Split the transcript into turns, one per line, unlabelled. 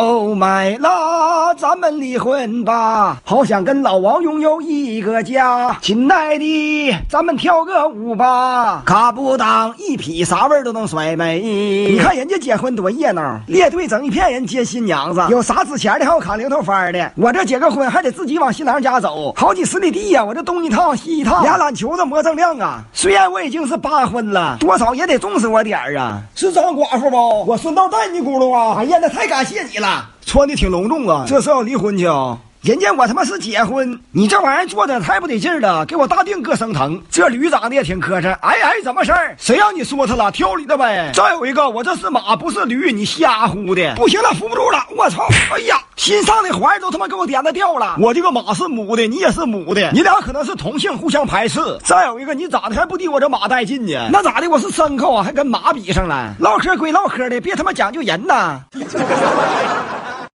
Oh my 啦，咱们离婚吧！好想跟老王拥有一个家。亲爱的，咱们跳个舞吧！卡不当一匹啥味儿都能甩没。你看人家结婚多热闹，列队整一片人接新娘子，有啥值钱的，还有扛零头番的。我这结个婚还得自己往新郎家走，好几十里地呀！我这东一趟西一趟，俩篮球子磨锃亮啊！虽然我已经是八婚了，多少也得重视我点儿啊！是张寡妇不？我顺道带你咕噜啊！哎呀，那太感谢你了。穿的挺隆重啊，这是要离婚去啊？人家我他妈是结婚，你这玩意儿做的太不得劲儿了，给我大腚硌生疼。这驴长得也挺磕碜，哎哎，怎么事儿？谁让你说他了？挑理的呗。再有一个，我这是马，不是驴，你瞎呼的。不行了，扶不住了，我操！哎呀，心上的环都他妈给我点子掉了。我这个马是母的，你也是母的，你俩可能是同性，互相排斥。再有一个，你长得还不敌我这马带劲呢？那咋的？我是牲口啊，还跟马比上了？唠嗑归唠嗑的，别他妈讲究人呐。